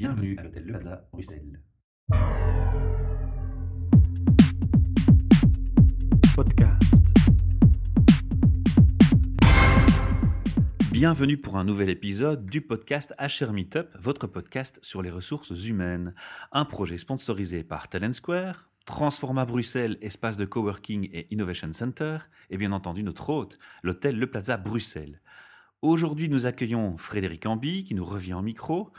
Bienvenue à l'hôtel Le Plaza, Bruxelles. Podcast. Bienvenue pour un nouvel épisode du podcast HR Meetup, votre podcast sur les ressources humaines. Un projet sponsorisé par Talent Square, Transforma Bruxelles, espace de coworking et innovation center, et bien entendu notre hôte, l'hôtel Le Plaza Bruxelles. Aujourd'hui, nous accueillons Frédéric Ambi qui nous revient en micro.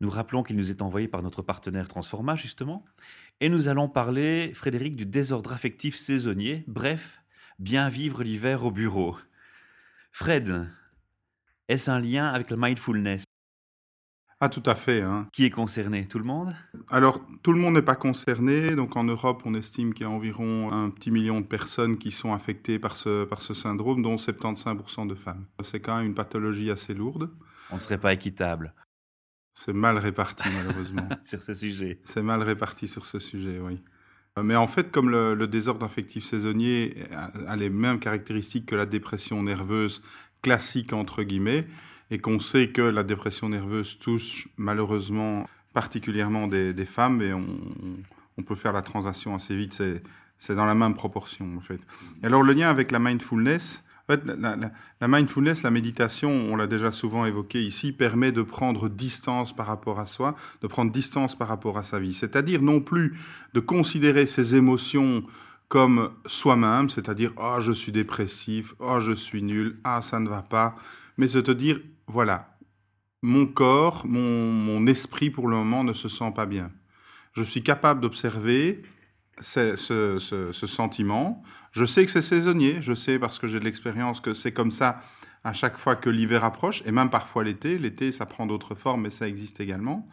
Nous rappelons qu'il nous est envoyé par notre partenaire Transforma, justement. Et nous allons parler, Frédéric, du désordre affectif saisonnier. Bref, bien vivre l'hiver au bureau. Fred, est-ce un lien avec le mindfulness? Ah, tout à fait. Hein. Qui est concerné? Tout le monde? Alors, tout le monde n'est pas concerné. Donc, en Europe, on estime qu'il y a environ un petit million de personnes qui sont affectées par ce, par ce syndrome, dont 75% de femmes. C'est quand même une pathologie assez lourde. On ne serait pas équitable C'est mal réparti, malheureusement. sur ce sujet. C'est mal réparti sur ce sujet, oui. Mais en fait, comme le, le désordre affectif saisonnier a, a les mêmes caractéristiques que la dépression nerveuse classique, entre guillemets, et qu'on sait que la dépression nerveuse touche malheureusement particulièrement des, des femmes, et on, on, peut faire la transition assez vite, c'est dans la même proportion, en fait. Et alors, le lien avec la mindfulness, en fait, la, mindfulness, la méditation, on l'a déjà souvent évoqué ici, permet de prendre distance par rapport à soi, de prendre distance par rapport à sa vie. C'est-à-dire non plus de considérer ses émotions comme soi-même, c'est-à-dire oh je suis dépressif, oh je suis nul, ah ça ne va pas, mais se te dire voilà, mon corps, mon esprit pour le moment ne se sent pas bien. Je suis capable d'observer ce, ce, sentiment. Je sais que c'est saisonnier, je sais parce que j'ai de l'expérience que c'est comme ça à chaque fois que l'hiver approche, et même parfois l'été. L'été, ça prend d'autres formes, mais ça existe également.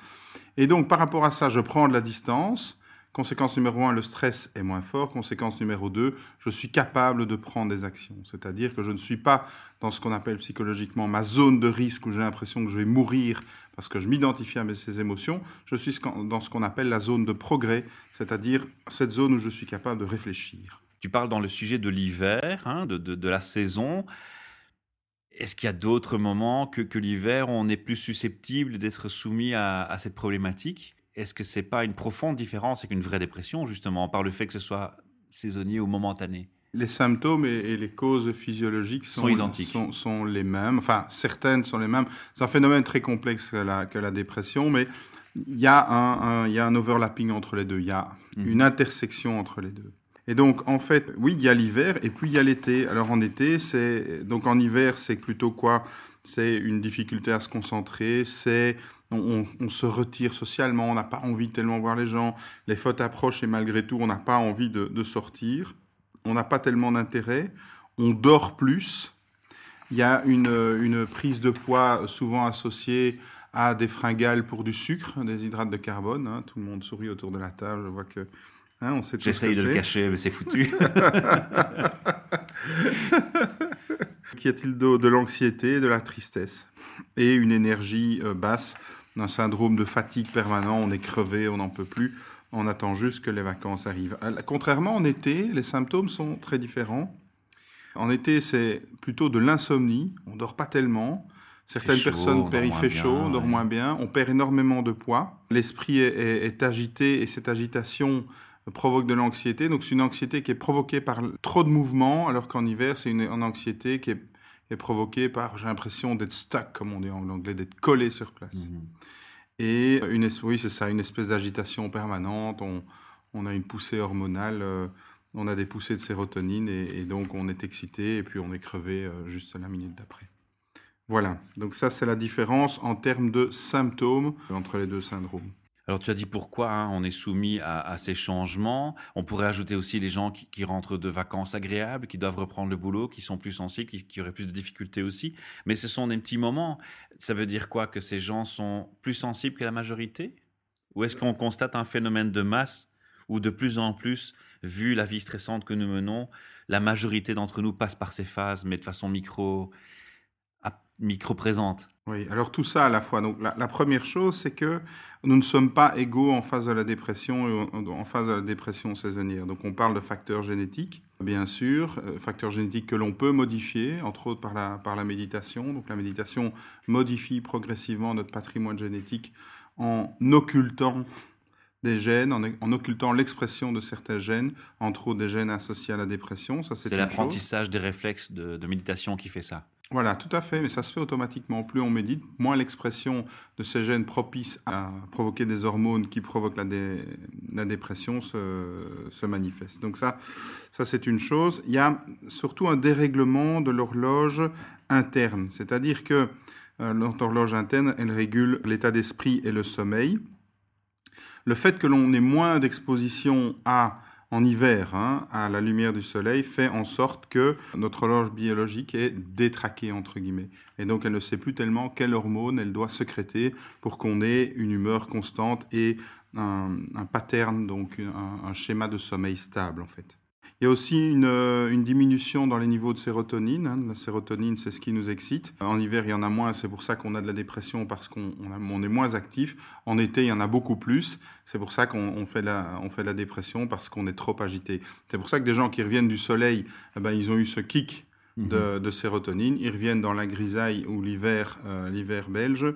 Et donc, par rapport à ça, je prends de la distance. Conséquence numéro un, le stress est moins fort. Conséquence numéro deux, je suis capable de prendre des actions. C'est-à-dire que je ne suis pas dans ce qu'on appelle psychologiquement ma zone de risque où j'ai l'impression que je vais mourir parce que je m'identifie à ces émotions. Je suis dans ce qu'on appelle la zone de progrès, c'est-à-dire cette zone où je suis capable de réfléchir. Tu parles dans le sujet de l'hiver, hein, de, de, la saison. Est-ce qu'il y a d'autres moments que, que l'hiver, on est plus susceptible d'être soumis à, à cette problématique? Est-ce que c'est pas une profonde différence avec une vraie dépression, justement, par le fait que ce soit saisonnier ou momentané? Les symptômes et, et les causes physiologiques sont, sont identiques. Sont, sont, les mêmes. Enfin, certaines sont les mêmes. C'est un phénomène très complexe que la, que la dépression, mais il y, a un, un, il y a un overlapping entre les deux. Il y a mmh. une intersection entre les deux. Et donc, en fait, oui, il y a l'hiver et puis il y a l'été. Alors, en été, c'est. Donc, en hiver, c'est plutôt quoi? C'est une difficulté à se concentrer, c'est on, on, se retire socialement, on n'a pas envie de tellement voir les gens, les fêtes approchent et malgré tout, on n'a pas envie de, de sortir, on n'a pas tellement d'intérêt, on dort plus, il y a une, une, prise de poids souvent associée à des fringales pour du sucre, des hydrates de carbone, hein. tout le monde sourit autour de la table, je vois que... Hein, on sait J'essaye de le cacher, mais c'est foutu. Qu'y a-t-il de, de l'anxiété, de la tristesse et une énergie euh, basse, un syndrome de fatigue permanent, on est crevé, on n'en peut plus, on attend juste que les vacances arrivent. Contrairement en été, les symptômes sont très différents. En été, c'est plutôt de l'insomnie, on dort pas tellement. Certaines chaud, personnes il fait chaud, on dort ouais. moins bien, on perd énormément de poids. L'esprit est, est, est agité et cette agitation provoque de l'anxiété. Donc c'est une anxiété qui est provoquée par trop de mouvements, alors qu'en hiver, c'est une, une anxiété qui est est provoqué par, j'ai l'impression d'être stuck, comme on dit en anglais, d'être collé sur place. Mhm. Et une, oui, c'est ça, une espèce d'agitation permanente. On, on, a une poussée hormonale, euh, on a des poussées de sérotonine et, et, donc on est excité et puis on est crevé euh, juste la minute d'après. Voilà, donc ça c'est la différence en termes de symptômes entre les deux syndromes. Alors tu as dit pourquoi hein, on est soumis à, ces changements. On pourrait ajouter aussi les gens qui, rentrent de vacances agréables, qui doivent reprendre le boulot, qui sont plus sensibles, qui, auraient plus de difficultés aussi. Mais ce sont des petits moments. Ça veut dire quoi Que ces gens sont plus sensibles que la majorité? Ou est-ce qu'on constate un phénomène de masse où de plus en plus, vu la vie stressante que nous menons, la majorité d'entre nous passe par ces phases, mais de façon micro micro-présente? Oui, alors tout ça à la fois. Donc la, la première chose, c'est que nous ne sommes pas égaux en face de la dépression et en face de la dépression saisonnière. Donc on parle de facteurs génétiques, bien sûr, euh, facteurs génétiques que l'on peut modifier, entre autres par la, par la méditation. Donc la méditation modifie progressivement notre patrimoine génétique en occultant des gènes, en, occultant l'expression de certains gènes, entre autres des gènes associés à la dépression. Ça, c'est l'apprentissage des réflexes de, méditation qui fait ça. Voilà, tout à fait, mais ça se fait automatiquement. Plus on médite, moins l'expression de ces gènes propices à provoquer des hormones qui provoquent la, dépression se, se, manifeste. Donc ça, ça c'est une chose. Il y a surtout un dérèglement de l'horloge interne, c'est-à-dire que euh, notre horloge interne, elle régule l'état d'esprit et le sommeil le fait que l'on ait moins d'exposition à en hiver hein, à la lumière du soleil fait en sorte que notre horloge biologique est détraquée entre guillemets et donc elle ne sait plus tellement quelle hormone elle doit sécréter pour qu'on ait une humeur constante et un, pattern donc un schéma de sommeil stable en fait. Il y a aussi une, euh, une diminution dans les niveaux de sérotonine. Hein. La sérotonine, c'est ce qui nous excite. En hiver, il y en a moins, c'est pour ça qu'on a de la dépression parce qu'on on, est moins actif. En été, il y en a beaucoup plus. C'est pour ça qu'on fait, la, on fait la dépression parce qu'on est trop agité. C'est pour ça que des gens qui reviennent du soleil, eh ben, ils ont eu ce kick de, mhm. de sérotonine. Ils reviennent dans la grisaille ou l'hiver, euh, l'hiver belge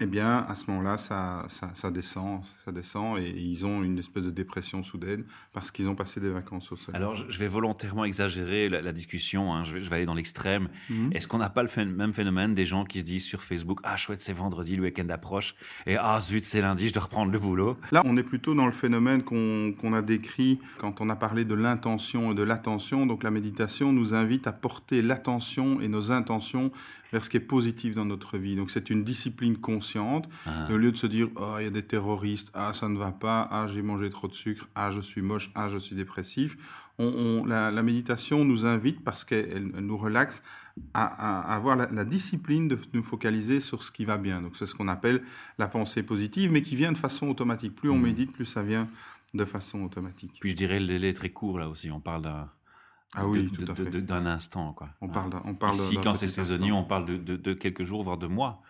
eh bien, à ce moment-là, ça, ça, descend, ça descend, et, ils ont une espèce de dépression soudaine parce qu'ils ont passé des vacances au soleil. Alors, je vais volontairement exagérer la, discussion, hein, je, vais, je, vais, aller dans l'extrême. Mhm. Est-ce qu'on n'a pas le même phénomène des gens qui se disent sur Facebook Ah, chouette, c'est vendredi, le week-end approche, et Ah, zut, c'est lundi, je dois reprendre le boulot Là, on est plutôt dans le phénomène qu'on a décrit quand on a parlé de l'intention et de l'attention. Donc, la méditation nous invite à porter l'attention et nos intentions vers ce qui est positif dans notre vie. Donc c'est une discipline consciente. Ah. Au lieu de se dire, oh, il y a des terroristes, ah, ça ne va pas, ah, j'ai mangé trop de sucre, ah, je suis moche, ah, je suis dépressif. On, la, méditation nous invite, parce qu'elle nous relaxe, à, avoir la, discipline de nous focaliser sur ce qui va bien. Donc c'est ce qu'on appelle la pensée positive, mais qui vient de façon automatique. Plus on mmh. médite, plus ça vient de façon automatique. Puis je dirais le délai est très court là aussi. On parle d'un ah oui, d'un instant. Quoi. On parle, on parle Ici, quand c'est saisonnier, on parle de, quelques jours, voire de mois.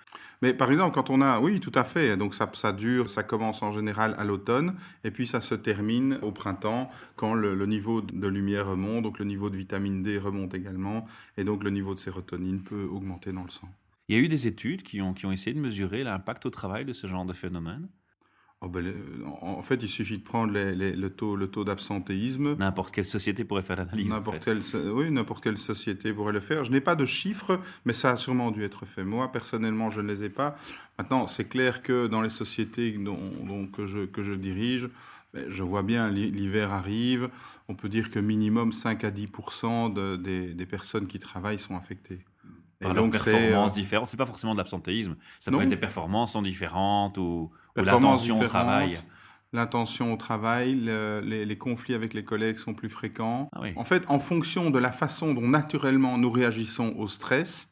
Mais par exemple, quand on a, oui, tout à fait. Donc ça, ça dure, ça commence en général à l'automne, et puis ça se termine au printemps, quand le, niveau de lumière remonte, donc le niveau de vitamine D remonte également, et donc le niveau de sérotonine peut augmenter dans le sang. Il y a eu des études qui ont, qui ont essayé de mesurer l'impact au travail de ce genre de phénomène Oh, ben, en fait, il suffit de prendre le taux, le taux d'absentéisme. N'importe quelle société pourrait faire l'analyse. N'importe quelle, oui, n'importe quelle société pourrait le faire. Je n'ai pas de chiffres, mais ça a sûrement dû être fait. Moi, personnellement, je ne les ai pas. Maintenant, c'est clair que dans les sociétés dont, que, je, que je dirige, ben, je vois bien l'hiver arrive. On peut dire que minimum 5 à 10 de, des, des personnes qui travaillent sont affectées. Et donc, performances euh... différentes. C'est pas forcément de l'absentéisme. Ça peut être des performances sont différentes ou L'intention au travail. L'intention au travail, les, conflits avec les collègues sont plus fréquents. Ah en fait, en fonction de la façon dont naturellement nous réagissons au stress,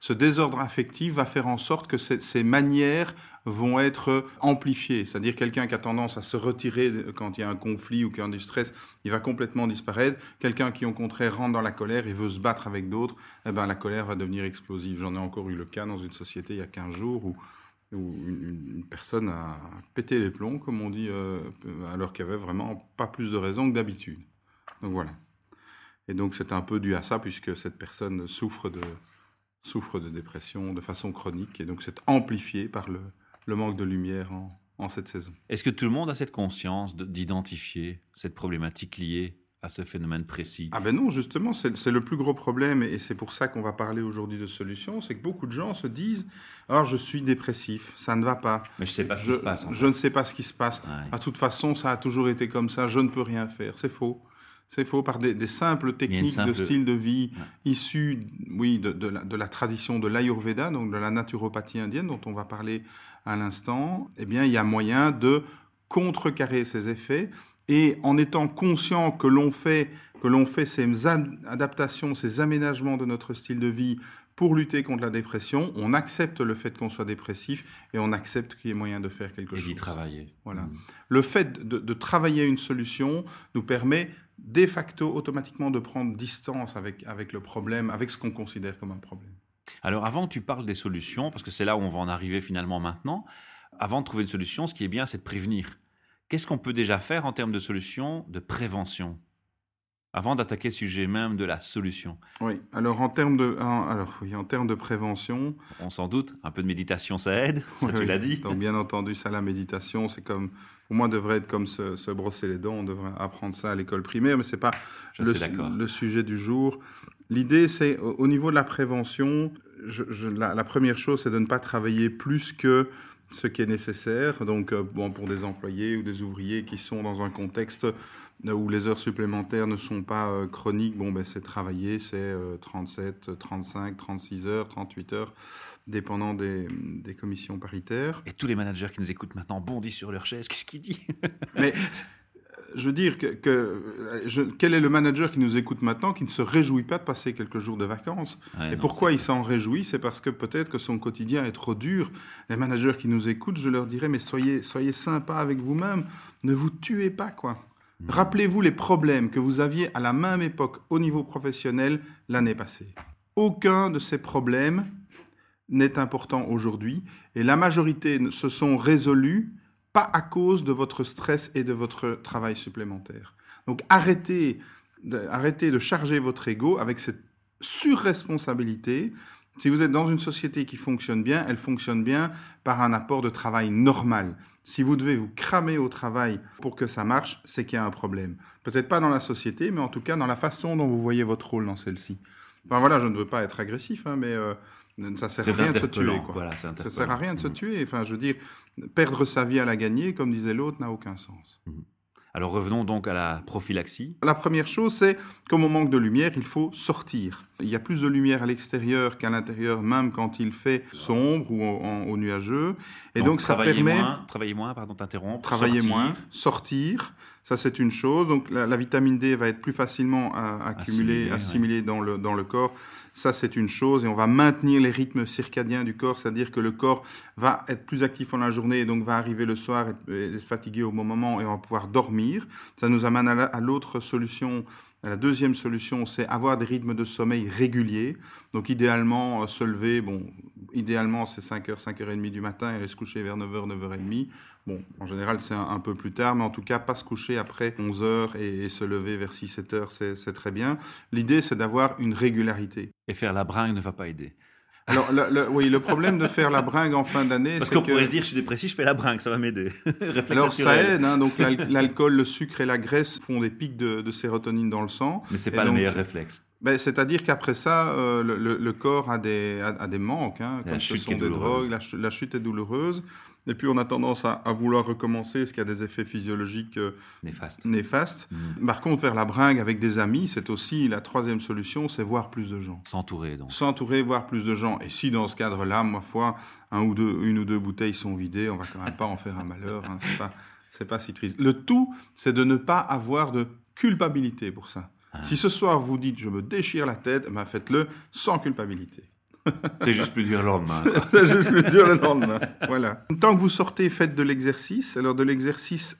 ce désordre affectif va faire en sorte que ces, manières vont être amplifiées. C'est-à-dire quelqu'un qui a tendance à se retirer quand il y a un conflit ou qu'il y a du stress, il va complètement disparaître. Quelqu'un qui, au contraire, rentre dans la colère et veut se battre avec d'autres, eh ben, la colère va devenir explosive. J'en ai encore eu le cas dans une société il y a 15 jours où une, personne a pété les plombs, comme on dit, euh, alors qu'il n'y avait vraiment pas plus de raison que d'habitude. Donc voilà. Et donc c'est un peu dû à ça, puisque cette personne souffre de, souffre de dépression de façon chronique, et donc c'est amplifié par le, le, manque de lumière en, en cette saison. Est-ce que tout le monde a cette conscience d'identifier cette problématique liée à ce phénomène précis? Ah ben non, justement, c'est le plus gros problème, et c'est pour ça qu'on va parler aujourd'hui de solutions, c'est que beaucoup de gens se disent « Alors, je suis dépressif, ça ne va pas. » Mais je ne sais pas ce qui se passe. Je ne sais pas ce qui se passe. À toute façon, ça a toujours été comme ça, je ne peux rien faire. C'est faux. C'est faux par des, simples techniques de style de vie issues, oui, de, de, la, de, la, tradition de l'Ayurveda, donc de la naturopathie indienne dont on va parler à l'instant. Eh bien, il y a moyen de contrecarrer ces effets et en étant conscient que l'on fait, que l'on fait ces adaptations, ces aménagements de notre style de vie pour lutter contre la dépression, on accepte le fait qu'on soit dépressif et on accepte qu'il y ait moyen de faire quelque chose. Et d'y travailler. Voilà. Mmh. Le fait de, de, travailler une solution nous permet de facto automatiquement de prendre distance avec, avec le problème, avec ce qu'on considère comme un problème. Alors avant tu parles des solutions, parce que c'est là où on va en arriver finalement maintenant, avant de trouver une solution, ce qui est bien, c'est de prévenir. Qu'est-ce qu'on peut déjà faire en termes de solutions de prévention? Avant d'attaquer le sujet même de la solution. Oui, alors en termes de, alors, oui, en termes de prévention. On s'en doute, un peu de méditation, ça aide, ça tu l'as dit. Donc bien entendu, ça, la méditation, c'est comme, pour moi, devrait être comme se, brosser les dents, on devrait apprendre ça à l'école primaire, mais ce n'est pas le, le, sujet du jour. L'idée, c'est au niveau de la prévention, je, la, première chose, c'est de ne pas travailler plus que ce qui est nécessaire. Donc, euh, bon, pour des employés ou des ouvriers qui sont dans un contexte où les heures supplémentaires ne sont pas euh, chroniques, bon, ben, c'est travailler, c'est 37, 35, 36 heures, 38 heures, dépendant des, des, commissions paritaires. Et tous les managers qui nous écoutent maintenant bondissent sur leur chaise. Qu'est-ce qu'il dit? Mais je veux dire que, quel est le manager qui nous écoute maintenant qui ne se réjouit pas de passer quelques jours de vacances? Et pourquoi il s'en réjouit? C'est parce que peut-être que son quotidien est trop dur. Les managers qui nous écoutent, je leur dirais mais soyez soyez sympa avec vous-même, ne vous tuez pas quoi. Hmm. Rappelez-vous les problèmes que vous aviez à la même époque au niveau professionnel l'année passée. Aucun de ces problèmes n'est important aujourd'hui et la majorité se sont résolus pas à cause de votre stress et de votre travail supplémentaire. Donc arrêtez de, arrêtez de charger votre ego avec cette surresponsabilité. Si vous êtes dans une société qui fonctionne bien, elle fonctionne bien par un apport de travail normal. Si vous devez vous cramer au travail pour que ça marche, c'est qu'il y a un problème. Peut-être pas dans la société, mais en tout cas dans la façon dont vous voyez votre rôle dans celle-ci. Ben voilà, je ne veux pas être agressif, hein, mais euh, ça sert à rien de se tuer. Quoi. ça sert à rien de se mm. tuer. Enfin, je veux dire, perdre sa vie à la gagner, comme disait l'autre, n'a aucun sens. Mm. Alors revenons donc à la prophylaxie. La première chose, c'est comme on manque de lumière, il faut sortir. Il y a plus de lumière à l'extérieur qu'à l'intérieur, même quand il fait sombre ou au, nuageux. Et donc, ça permet... Moins, travailler moins, pardon, t'interrompre. Travailler moins, sortir. Ça, c'est une chose. Donc la, vitamine D va être plus facilement accumulée, assimilée dans, le, dans le corps. Ça, c'est une chose. Et on va maintenir les rythmes circadiens du corps, c'est-à-dire que le corps va être plus actif pendant la journée et donc va arriver le soir, être, être fatigué au bon moment et on va pouvoir dormir. Ça nous amène à l'autre solution la deuxième solution, c'est avoir des rythmes de sommeil réguliers. Donc idéalement, euh, se lever, bon, idéalement c'est 5h, 5h30 du matin et aller se coucher vers 9h, 9h30. Bon, en général c'est un, peu plus tard, mais en tout cas pas se coucher après 11h et, se lever vers 6-7h, c'est très bien. L'idée c'est d'avoir une régularité. Et faire la bringue ne va pas aider. Alors, le, oui, le problème de faire la bringue en fin d'année, Parce qu'on pourrait se dire, je suis dépressif, je fais la bringue, ça va m'aider. Alors, ça aide. Hein, donc, l'alcool, le sucre et la graisse font des pics de, sérotonine dans le sang. Mais c'est pas le meilleur réflexe. Ben, C'est-à-dire qu'après ça, euh, le, corps a des, a, des manques, hein, comme ce sont des drogues, la, chute est douloureuse. Et puis on a tendance à, vouloir recommencer, ce qui a des effets physiologiques euh, néfastes. néfastes. Mmh. Par contre, faire la bringue avec des amis, c'est aussi la troisième solution, c'est voir plus de gens. S'entourer donc. S'entourer, voir plus de gens. Et si dans ce cadre-là, ma foi, un ou deux, une ou deux bouteilles sont vidées, on va quand même pas en faire un malheur. Hein, c'est pas, c'est pas si triste. Le tout, c'est de ne pas avoir de culpabilité pour ça. Ah. Si ce soir vous dites je me déchire la tête, ben faites-le sans culpabilité. C'est juste plus dur le lendemain. C'est juste plus dur le lendemain. Voilà. Tant que vous sortez, faites de l'exercice. Alors de l'exercice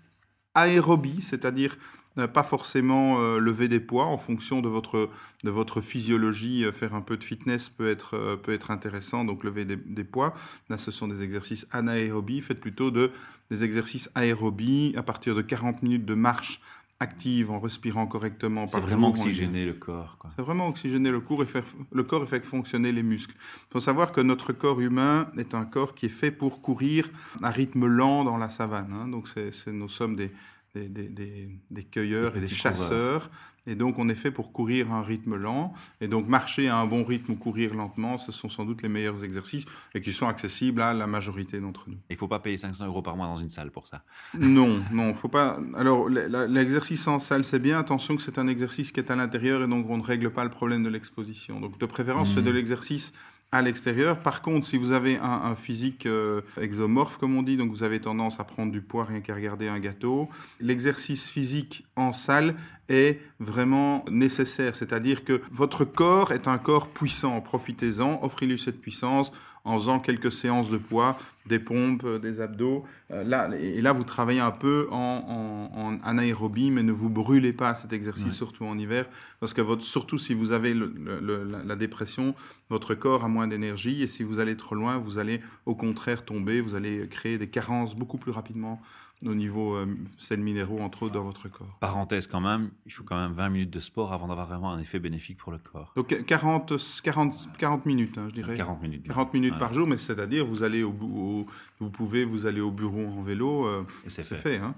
aérobie, c'est-à-dire euh, pas forcément euh, lever des poids en fonction de votre, de votre physiologie. Euh, faire un peu de fitness peut être, peut être intéressant, donc lever des, des, poids. Là, ce sont des exercices anaérobie. Faites plutôt de, des exercices aérobie à partir de 40 minutes de marche active en respirant correctement. C'est vraiment oxygéner le corps. C'est vraiment oxygéner le corps et faire le corps et faire fonctionner les muscles. Il faut savoir que notre corps humain est un corps qui est fait pour courir à rythme lent dans la savane. Hein. Donc c'est, nous sommes des, des, des, des cueilleurs et des chasseurs. Et donc, on est fait pour courir à un rythme lent. Et donc, marcher à un bon rythme ou courir lentement, ce sont sans doute les meilleurs exercices et qui sont accessibles à la majorité d'entre nous. Il ne faut pas payer 500 euros par mois dans une salle pour ça. Non, non, faut pas. Alors, l'exercice en salle, c'est bien. Attention que c'est un exercice qui est à l'intérieur et donc on ne règle pas le problème de l'exposition. Donc, de préférence, c'est mmh. de l'exercice à l'extérieur. Par contre, si vous avez un, physique euh, exomorphe, comme on dit, donc vous avez tendance à prendre du poids rien qu'à regarder un gâteau, l'exercice physique en salle est vraiment nécessaire. C'est-à-dire que votre corps est un corps puissant. Profitez-en, offrez-lui cette puissance en faisant quelques séances de poids, des pompes, euh, des abdos. Euh, là, et là, vous travaillez un peu en, en, anaérobie, mais ne vous brûlez pas à cet exercice, surtout en hiver, parce que votre, surtout si vous avez la dépression, votre corps a moins d'énergie, et si vous allez trop loin, vous allez au contraire tomber, vous allez créer des carences beaucoup plus rapidement au niveau euh, sels minéraux, entre autres, dans votre corps. Parenthèse quand même, il faut quand même 20 minutes de sport avant d'avoir vraiment un effet bénéfique pour le corps. Donc 40, 40, 40 minutes, hein, je dirais. 40 minutes. 40 minutes par jour, mais c'est-à-dire vous allez au, au, vous pouvez vous aller au bureau en vélo, euh, c'est fait. fait hein.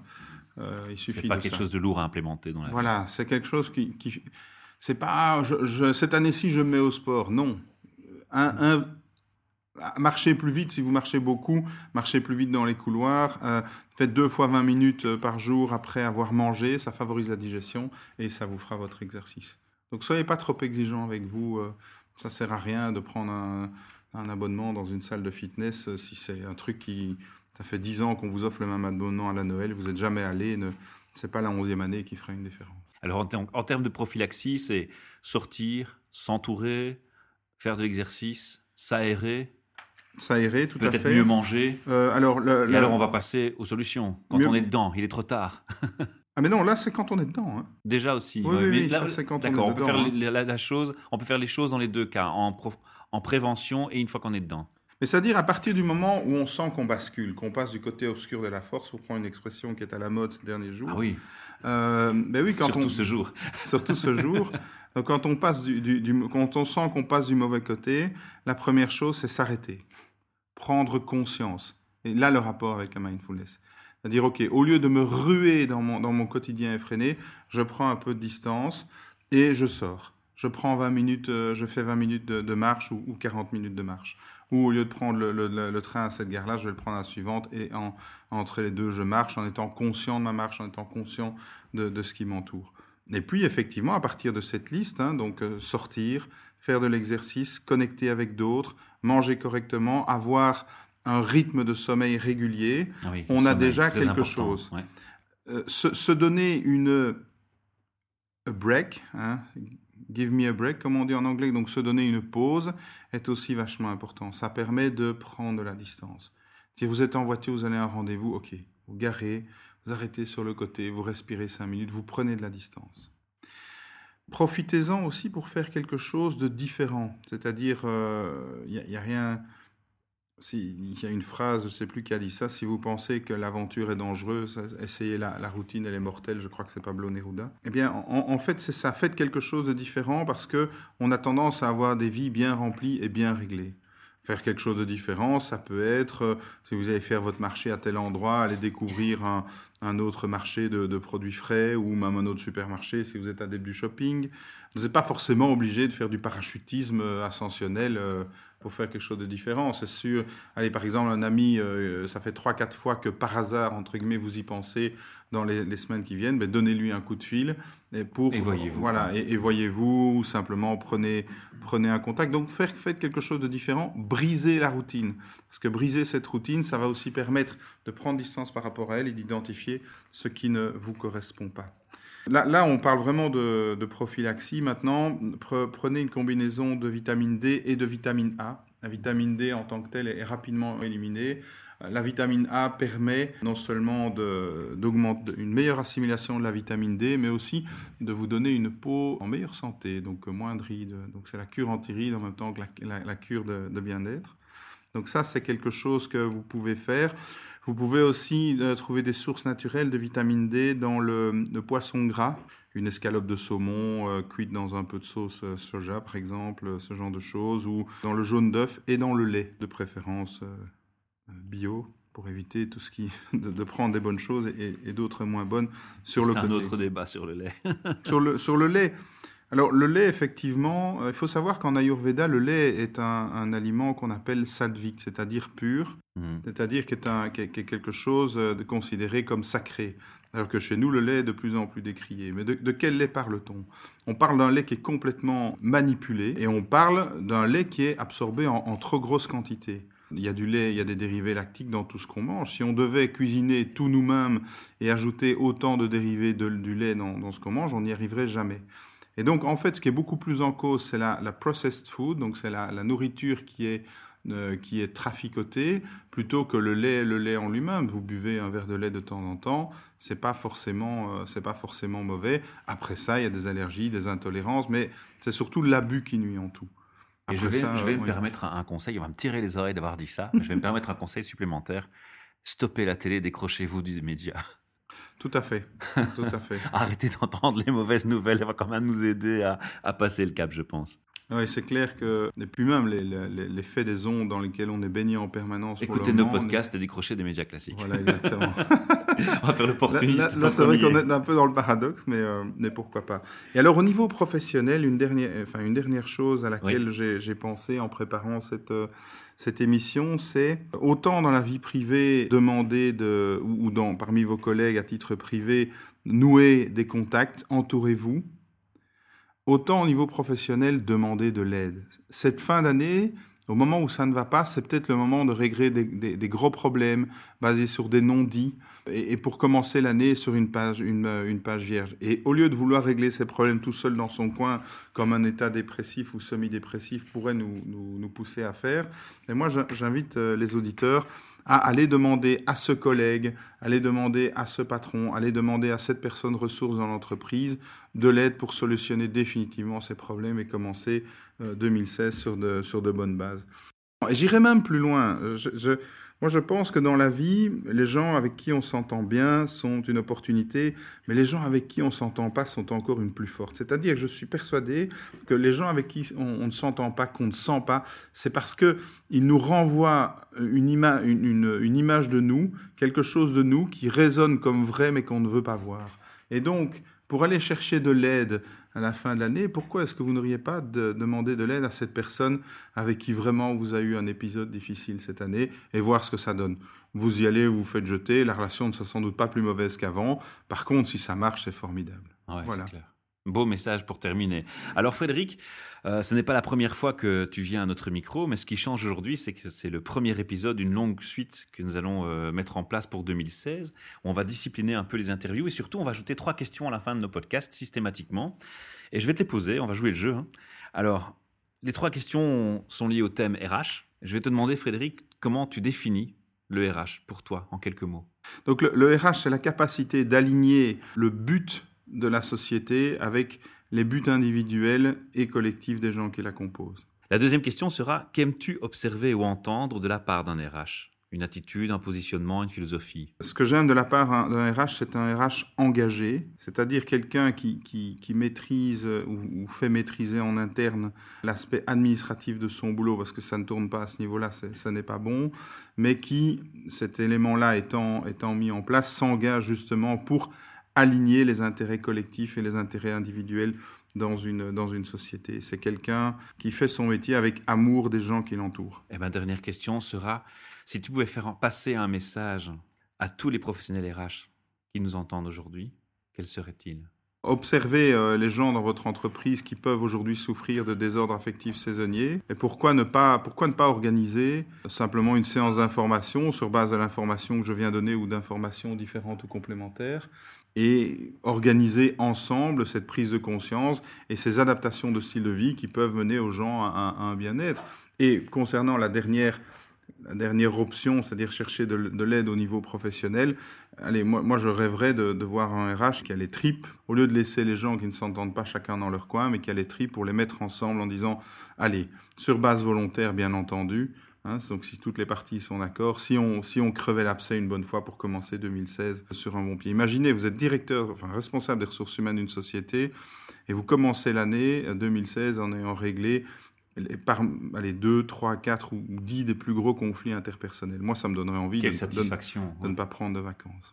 euh, il suffit. C'est pas quelque chose de lourd à implémenter dans la. Voilà, c'est quelque chose qui, qui c'est pas je, je, cette année-ci je me mets au sport, non. Un, un, Marchez plus vite si vous marchez beaucoup, marchez plus vite dans les couloirs, euh, faites deux fois 20 minutes euh, par jour après avoir mangé, ça favorise la digestion et ça vous fera votre exercice. Donc soyez pas trop exigeant avec vous, euh, ça sert à rien de prendre un, abonnement dans une salle de fitness si c'est un truc qui... Ça fait 10 ans qu'on vous offre le même abonnement à la Noël, vous n'êtes jamais allé, c'est pas la 11e année qui fera une différence. Alors en, en termes de prophylaxie, c'est sortir, s'entourer, faire de l'exercice, s'aérer, s'aérer, tout à fait. Peut-être mieux manger. Euh, alors, le, Et alors, on va passer aux solutions. Quand on est dedans, il est trop tard. ah mais non, là c'est quand on est dedans. Hein. Déjà aussi. Oui, oui, oui ça c'est quand on est dedans. on peut faire hein. la, la, chose, on peut faire les choses dans les deux cas, en, en prévention et une fois qu'on est dedans. Mais c'est-à-dire à partir du moment où on sent qu'on bascule, qu'on passe du côté obscur de la force, pour prendre une expression qui est à la mode ces derniers jours. Ah oui. Euh, ben oui, quand surtout on, ce jour. surtout ce jour. Donc quand on passe du, du, du quand on sent qu'on passe du mauvais côté, la première chose c'est s'arrêter prendre conscience. Et là, le rapport avec la mindfulness. C'est-à-dire, OK, au lieu de me ruer dans mon, dans mon quotidien effréné, je prends un peu de distance et je sors. Je prends 20 minutes, euh, je fais 20 minutes de, marche ou, 40 minutes de marche. Ou au lieu de prendre le, train à cette gare-là, je vais le prendre à la suivante et en, entre les deux, je marche en étant conscient de ma marche, en étant conscient de, de ce qui m'entoure. Et puis, effectivement, à partir de cette liste, hein, donc euh, sortir, faire de l'exercice, connecter avec d'autres, manger correctement, avoir un rythme de sommeil régulier, ah on a déjà quelque chose. Euh, se, donner une break, hein, give me a break, comme on dit en anglais, donc se donner une pause est aussi vachement important. Ça permet de prendre la distance. Si vous êtes en voiture, vous allez à un rendez-vous, ok, vous garez, vous arrêtez sur le côté, vous respirez cinq minutes, vous prenez de la distance. Profitez-en aussi pour faire quelque chose de différent. C'est-à-dire, il euh, n'y a, rien. Il y a une phrase, je ne sais plus qui a dit ça. Si vous pensez que l'aventure est dangereuse, essayez la, la, routine, elle est mortelle. Je crois que c'est Pablo Neruda. Eh bien, en, en fait, c'est ça. Faites quelque chose de différent parce que on a tendance à avoir des vies bien remplies et bien réglées faire quelque chose de différent. Ça peut être, euh, si vous allez faire votre marché à tel endroit, aller découvrir un, autre marché de, de, produits frais ou même un autre supermarché si vous êtes adepte du shopping. Vous n'êtes pas forcément obligé de faire du parachutisme euh, ascensionnel euh, pour faire quelque chose de différent. C'est sûr. Allez, par exemple, un ami, ça fait trois, quatre fois que par hasard, entre guillemets, vous y pensez dans les, les semaines qui viennent, donnez-lui un coup de fil et pour et voyez-vous voilà et, et voyez-vous ou simplement prenez prenez un contact. Donc faire faites quelque chose de différent, brisez la routine parce que briser cette routine, ça va aussi permettre de prendre distance par rapport à elle et d'identifier ce qui ne vous correspond pas. Là, on parle vraiment de, prophylaxie. Maintenant, prenez une combinaison de vitamine D et de vitamine A. La vitamine D en tant que telle est rapidement éliminée. La vitamine A permet non seulement d'augmenter une meilleure assimilation de la vitamine D, mais aussi de vous donner une peau en meilleure santé, donc moins de rides. Donc c'est la cure anti-rides en même temps que la, cure de bien-être. Donc ça, c'est quelque chose que vous pouvez faire. Vous pouvez aussi euh, trouver des sources naturelles de vitamine D dans le, le poisson gras, une escalope de saumon euh, cuite dans un peu de sauce euh, soja, par exemple, ce genre de choses, ou dans le jaune d'œuf et dans le lait, de préférence bio pour éviter tout ce qui de, de prendre des bonnes choses et, et d'autres moins bonnes sur le côté. C'est un autre débat sur le lait. sur le sur le lait. Alors le lait effectivement, euh, il faut savoir qu'en Ayurveda le lait est un, un aliment qu'on appelle sattvique, c'est-à-dire pur, mmh. c'est-à-dire qui est, un, qui, est, qui est quelque chose de considéré comme sacré. Alors que chez nous, le lait est de plus en plus décrié. Mais de, de quel lait parle-t-on? On parle d'un lait qui est complètement manipulé et on parle d'un lait qui est absorbé en, en trop grosse quantité. Il y a du lait, il y a des dérivés lactiques dans tout ce qu'on mange. Si on devait cuisiner tout nous-mêmes et ajouter autant de dérivés de, du lait dans, dans ce qu'on mange, on n'y arriverait jamais. Et donc, en fait, ce qui est beaucoup plus en cause, c'est la, la, processed food, donc c'est la, la, nourriture qui est, euh, qui est traficotée, plutôt que le lait, le lait en lui-même. Vous buvez un verre de lait de temps en temps, c'est pas forcément, euh, c'est pas forcément mauvais. Après ça, il y a des allergies, des intolérances, mais c'est surtout l'abus qui nuit en tout. Et je vais, ça, je vais me permettre un conseil, il va me tirer les oreilles d'avoir dit ça, mais je vais me permettre un conseil supplémentaire. Stoppez la télé, décrochez-vous du média. Tout à fait. Tout à fait. Arrêtez d'entendre les mauvaises nouvelles, ça va quand même nous aider à passer le cap, je pense. Oui, c'est clair que, et puis même l'effet des ondes dans lesquelles on est baigné en permanence. Écoutez nos podcasts et décrochez des médias classiques. Voilà, exactement. on va faire l'opportuniste. Là, c'est vrai qu'on est un peu dans le paradoxe, mais, euh, mais pourquoi pas. Et alors, au niveau professionnel, une dernière, enfin, une dernière chose à laquelle j'ai pensé en préparant cette, euh, cette émission, c'est autant dans la vie privée, demander de, ou, dans, parmi vos collègues à titre privé, nouer des contacts, entourez-vous autant au niveau professionnel, demander de l'aide. Cette fin d'année, au moment où ça ne va pas, c'est peut-être le moment de régler des, gros problèmes basés sur des non-dits et, pour commencer l'année sur une page, vierge. Et au lieu de vouloir régler ces problèmes tout seul dans son coin, comme un état dépressif ou semi-dépressif pourrait nous, nous, pousser à faire, et moi j'invite euh, les auditeurs à aller demander à ce collègue, aller demander à ce patron, aller demander à cette personne ressource dans l'entreprise de l'aide pour solutionner définitivement ces problèmes et commencer 2016 euh, sur de, sur de bonnes bases. J'irai même plus loin. je, moi, je pense que dans la vie, les gens avec qui on s'entend bien sont une opportunité, mais les gens avec qui on s'entend pas sont encore une plus forte. C'est-à-dire que je suis persuadé que les gens avec qui on, ne s'entend pas, qu'on ne sent pas, c'est parce que ils nous renvoient une, une, une image de nous, quelque chose de nous qui résonne comme vrai, mais qu'on ne veut pas voir. Et donc, pour aller chercher de l'aide à la fin de l'année, pourquoi est-ce que vous n'auriez pas de, demandé de l'aide à cette personne avec qui vraiment vous avez eu un épisode difficile cette année et voir ce que ça donne? Vous y allez, vous vous faites jeter, la relation ne sera sans doute pas plus mauvaise qu'avant. Par contre, si ça marche, c'est formidable. voilà. Beau message pour terminer. Alors Frédéric, euh, ce n'est pas la première fois que tu viens à notre micro, mais ce qui change aujourd'hui, c'est que c'est le premier épisode d'une longue suite que nous allons euh, mettre en place pour 2016. On va discipliner un peu les interviews et surtout on va ajouter trois questions à la fin de nos podcasts systématiquement. Et je vais te les poser, on va jouer le jeu. Hein. Alors, les trois questions sont liées au thème RH. Je vais te demander Frédéric, comment tu définis le RH pour toi en quelques mots? Donc le RH, c'est la capacité d'aligner le but de la société avec les buts individuels et collectifs des gens qui la composent. La deuxième question sera qu'aimes-tu observer ou entendre de la part d'un RH Une attitude, un positionnement, une philosophie? Ce que j'aime de la part d'un RH, c'est un RH engagé, c'est-à-dire quelqu'un qui, qui, maîtrise ou, fait maîtriser en interne l'aspect administratif de son boulot, parce que ça ne tourne pas à ce niveau-là, ça n'est pas bon, mais qui, cet élément-là étant, étant mis en place, s'engage justement pour aligner les intérêts collectifs et les intérêts individuels dans une, dans une société. C'est quelqu'un qui fait son métier avec amour des gens qui l'entourent. Et eh ma dernière question sera, si tu pouvais faire passer un message à tous les professionnels RH qui nous entendent aujourd'hui, quel serait-il? Observez euh, les gens dans votre entreprise qui peuvent aujourd'hui souffrir de désordres affectifs saisonniers. Et pourquoi ne pas, pourquoi ne pas organiser simplement une séance d'information sur base de l'information que je viens donner ou d'informations différentes ou complémentaires et organiser ensemble cette prise de conscience et ces adaptations de style de vie qui peuvent mener aux gens à, un bien-être. Et concernant la dernière, la dernière option, c'est-à-dire chercher de, l'aide au niveau professionnel, allez, moi, moi je rêverais de, de, voir un RH qui a les tripes, au lieu de laisser les gens qui ne s'entendent pas chacun dans leur coin, mais qui a les tripes pour les mettre ensemble en disant, allez, sur base volontaire bien entendu, Hein, donc si toutes les parties sont d'accord, si on, si on crevait l'abcès une bonne fois pour commencer 2016 sur un bon pied. Imaginez, vous êtes directeur, enfin responsable des ressources humaines d'une société, et vous commencez l'année 2016 en ayant réglé par les 2, 3, 4 ou 10 des plus gros conflits interpersonnels. Moi, ça me donnerait envie de, satisfaction, de, ne pas prendre de vacances.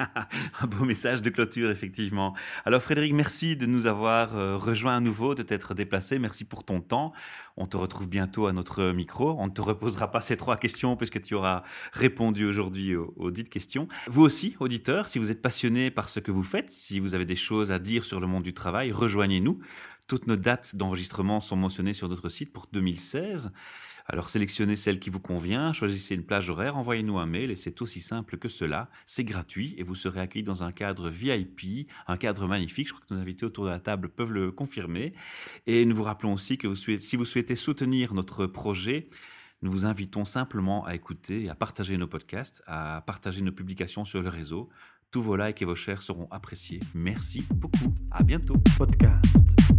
Un beau message de clôture, effectivement. Alors, Frédéric, merci de nous avoir euh, rejoint à nouveau, de t'être déplacé. Merci pour ton temps. On te retrouve bientôt à notre micro. On ne te reposera pas ces trois questions puisque tu auras répondu aujourd'hui aux, aux dites questions. Vous aussi, auditeurs, si vous êtes passionné par ce que vous faites, si vous avez des choses à dire sur le monde du travail, rejoignez-nous. Toutes nos dates d'enregistrement sont mentionnées sur notre site pour 2016. Alors sélectionnez celle qui vous convient, choisissez une plage horaire, envoyez-nous un mail et c'est aussi simple que cela. C'est gratuit et vous serez accueilli dans un cadre VIP, un cadre magnifique. Je crois que nos invités autour de la table peuvent le confirmer. Et nous vous rappelons aussi que si vous souhaitez soutenir notre projet, nous vous invitons simplement à écouter et à partager nos podcasts, à partager nos publications sur le réseau. Tous vos likes et vos shares seront appréciés. Merci beaucoup. À bientôt. Podcast.